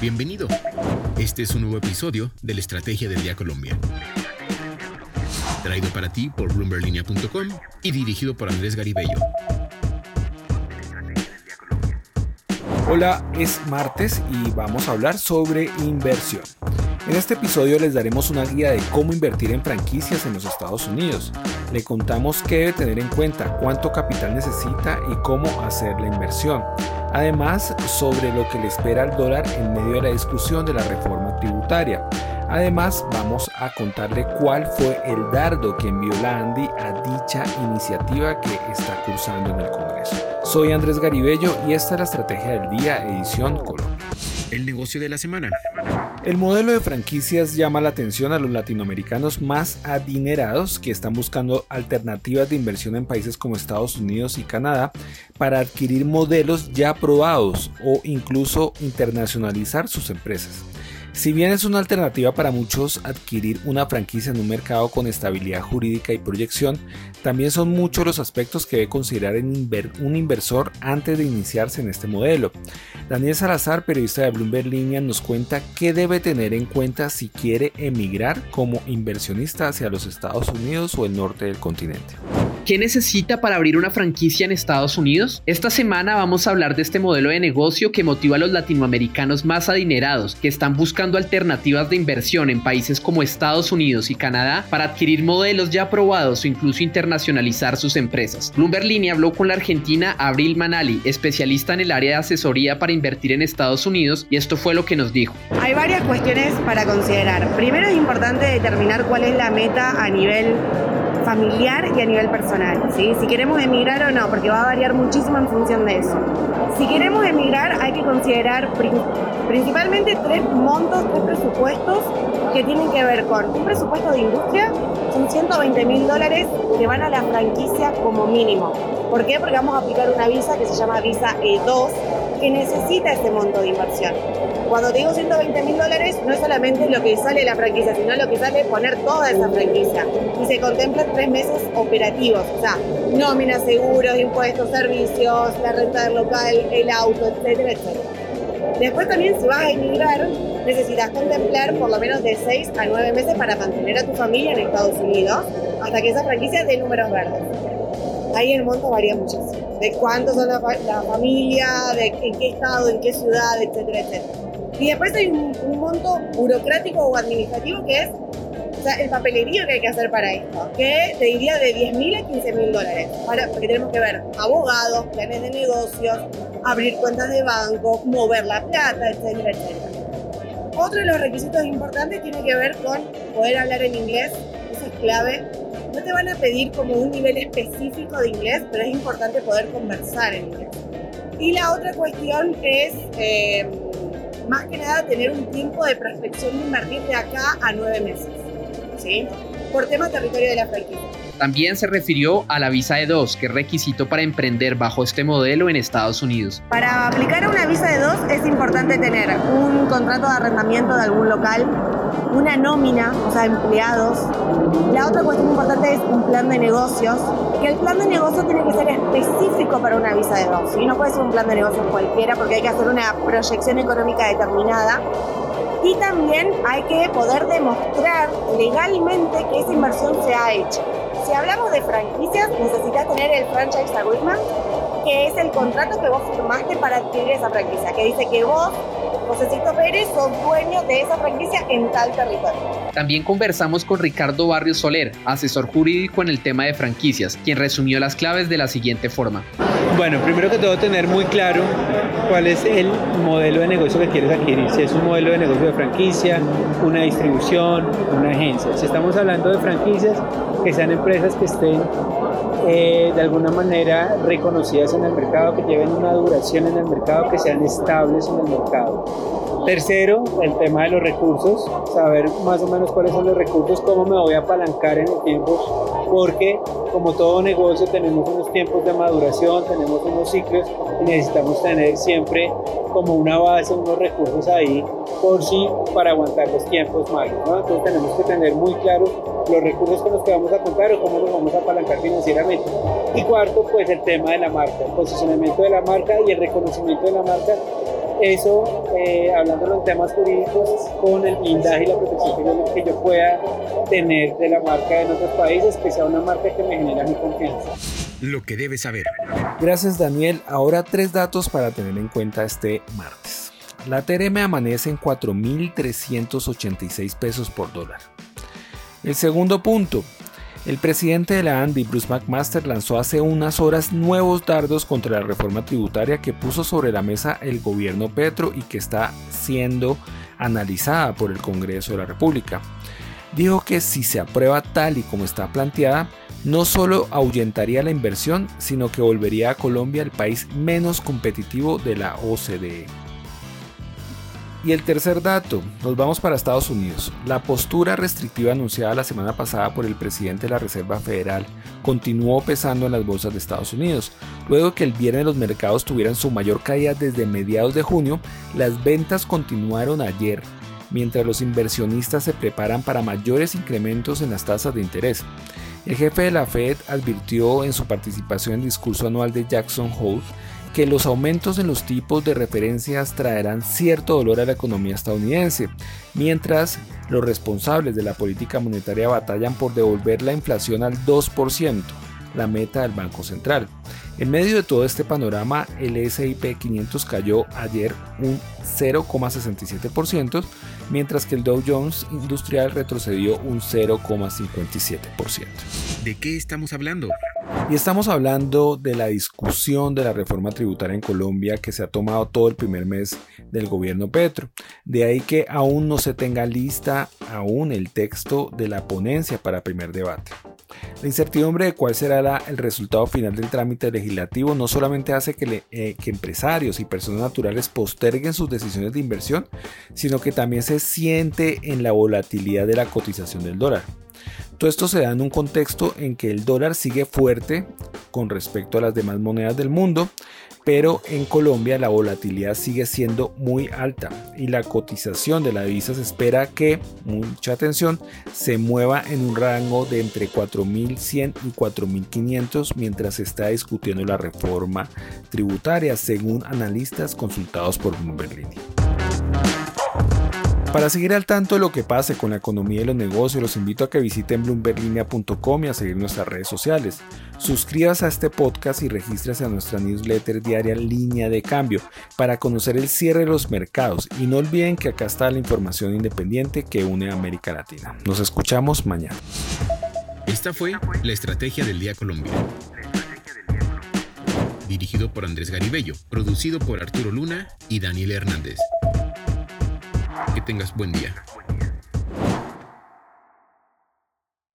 Bienvenido. Este es un nuevo episodio de la Estrategia del Día Colombia. Traído para ti por bloomberlinia.com y dirigido por Andrés Garibello. Hola, es martes y vamos a hablar sobre inversión. En este episodio les daremos una guía de cómo invertir en franquicias en los Estados Unidos. Le contamos qué debe tener en cuenta, cuánto capital necesita y cómo hacer la inversión. Además, sobre lo que le espera al dólar en medio de la discusión de la reforma tributaria. Además, vamos a contarle cuál fue el dardo que envió la Andy a dicha iniciativa que está cursando en el Congreso. Soy Andrés Garibello y esta es la Estrategia del Día, edición Colombia. El negocio de la semana. El modelo de franquicias llama la atención a los latinoamericanos más adinerados que están buscando alternativas de inversión en países como Estados Unidos y Canadá para adquirir modelos ya probados o incluso internacionalizar sus empresas. Si bien es una alternativa para muchos adquirir una franquicia en un mercado con estabilidad jurídica y proyección, también son muchos los aspectos que debe considerar un inversor antes de iniciarse en este modelo. Daniel Salazar, periodista de Bloomberg Línea, nos cuenta qué debe tener en cuenta si quiere emigrar como inversionista hacia los Estados Unidos o el norte del continente. ¿Qué necesita para abrir una franquicia en Estados Unidos? Esta semana vamos a hablar de este modelo de negocio que motiva a los latinoamericanos más adinerados que están buscando alternativas de inversión en países como Estados Unidos y Canadá para adquirir modelos ya probados o incluso internacionalizar sus empresas. Bloomberg Línea habló con la argentina Abril Manali, especialista en el área de asesoría para invertir en Estados Unidos, y esto fue lo que nos dijo. Hay varias cuestiones para considerar. Primero es importante determinar cuál es la meta a nivel familiar y a nivel personal, ¿sí? Si queremos emigrar o no, porque va a variar muchísimo en función de eso. Si queremos emigrar hay que considerar principalmente tres montos, tres presupuestos que tienen que ver con un presupuesto de industria, son 120 mil dólares que van a la franquicia como mínimo. ¿Por qué? Porque vamos a aplicar una visa que se llama visa E2 que necesita ese monto de inversión. Cuando te digo 120 mil dólares, no es solamente lo que sale la franquicia, sino lo que sale poner toda esa franquicia. Y se contemplan tres meses operativos, o sea, nómina, seguros, impuestos, servicios, la renta del local, el auto, etcétera, etcétera. Después también si vas a emigrar, necesitas contemplar por lo menos de 6 a 9 meses para mantener a tu familia en Estados Unidos hasta que esa franquicia dé números verdes. Ahí el monto varía muchísimo. De cuántos son la, la familia, de en qué estado, en qué ciudad, etcétera, etcétera. Y después hay un, monto burocrático o administrativo que es o sea, el papelerío que hay que hacer para esto, que te diría de 10 mil a 15 mil dólares, para, porque tenemos que ver abogados, planes de negocios, abrir cuentas de banco, mover la plata, etcétera, etcétera. Otro de los requisitos importantes tiene que ver con poder hablar en inglés, eso es clave. No te van a pedir como un nivel específico de inglés, pero es importante poder conversar en inglés. Y la otra cuestión es... Eh, más que nada tener un tiempo de prospección de invertir de acá a nueve meses, ¿sí? Por tema territorio de la franquicia. También se refirió a la visa E2, que es requisito para emprender bajo este modelo en Estados Unidos. Para aplicar a una visa E2 es importante tener un contrato de arrendamiento de algún local, una nómina, o sea, empleados. La otra cuestión importante es un plan de negocios, que el plan de negocio tiene que ser específico para una visa E2, ¿sí? no puede ser un plan de negocios cualquiera porque hay que hacer una proyección económica determinada y también hay que poder demostrar legalmente que esa inversión se ha hecho. Si hablamos de franquicias, necesitas tener el franchise agreement, que es el contrato que vos firmaste para adquirir esa franquicia, que dice que vos Josecito Pérez son dueños de esa franquicia en tal territorio. También conversamos con Ricardo Barrio Soler, asesor jurídico en el tema de franquicias, quien resumió las claves de la siguiente forma. Bueno, primero que todo tener muy claro cuál es el modelo de negocio que quieres adquirir, si es un modelo de negocio de franquicia, una distribución, una agencia. Si estamos hablando de franquicias, que sean empresas que estén eh, de alguna manera reconocidas en el mercado, que lleven una duración en el mercado, que sean estables en el mercado. Tercero, el tema de los recursos, saber más o menos cuáles son los recursos, cómo me voy a apalancar en el tiempo, porque como todo negocio tenemos unos tiempos de maduración, tenemos unos ciclos y necesitamos tener siempre como una base, unos recursos ahí por sí para aguantar los tiempos malos. Entonces tenemos que tener muy claro los recursos con los que vamos a contar o cómo nos vamos a apalancar financieramente. Y cuarto, pues el tema de la marca, el posicionamiento de la marca y el reconocimiento de la marca eso, eh, hablando de los temas jurídicos, con el blindaje y la protección que yo, pueda tener de la marca en otros países, que sea una marca que me genera mi confianza. Lo que debes saber. Gracias Daniel. Ahora tres datos para tener en cuenta este martes. La TRM amanece en 4.386 pesos por dólar. El segundo punto, el presidente de la ANDI, Bruce McMaster, lanzó hace unas horas nuevos dardos contra la reforma tributaria que puso sobre la mesa el gobierno Petro y que está siendo analizada por el Congreso de la República. Dijo que si se aprueba tal y como está planteada, no solo ahuyentaría la inversión, sino que volvería a Colombia el país menos competitivo de la OCDE. Y el tercer dato, nos vamos para Estados Unidos. La postura restrictiva anunciada la semana pasada por el presidente de la Reserva Federal continuó pesando en las bolsas de Estados Unidos. Luego que el viernes los mercados tuvieran su mayor caída desde mediados de junio, las ventas continuaron ayer, mientras los inversionistas se preparan para mayores incrementos en las tasas de interés. El jefe de la Fed advirtió en su participación en el discurso anual de Jackson Hole que los aumentos en los tipos de referencias traerán cierto dolor a la economía estadounidense, mientras los responsables de la política monetaria batallan por devolver la inflación al 2%, la meta del Banco Central. En medio de todo este panorama, el S&P 500 cayó ayer un 0,67%, mientras que el Dow Jones Industrial retrocedió un 0,57%. ¿De qué estamos hablando? Y estamos hablando de la discusión de la reforma tributaria en Colombia que se ha tomado todo el primer mes del gobierno Petro. De ahí que aún no se tenga lista aún el texto de la ponencia para primer debate. La incertidumbre de cuál será el resultado final del trámite legislativo no solamente hace que, eh, que empresarios y personas naturales posterguen sus decisiones de inversión, sino que también se siente en la volatilidad de la cotización del dólar. Todo esto se da en un contexto en que el dólar sigue fuerte con respecto a las demás monedas del mundo, pero en Colombia la volatilidad sigue siendo muy alta y la cotización de la divisa se espera que, mucha atención, se mueva en un rango de entre 4.100 y 4.500 mientras se está discutiendo la reforma tributaria, según analistas consultados por Bloomberg para seguir al tanto de lo que pase con la economía y los negocios, los invito a que visiten bloomberlinia.com y a seguir nuestras redes sociales. Suscríbase a este podcast y regístrese a nuestra newsletter diaria Línea de Cambio para conocer el cierre de los mercados. Y no olviden que acá está la información independiente que une a América Latina. Nos escuchamos mañana. Esta fue la Estrategia del Día Colombia. Dirigido por Andrés Garibello, producido por Arturo Luna y Daniel Hernández. Tengas buen día.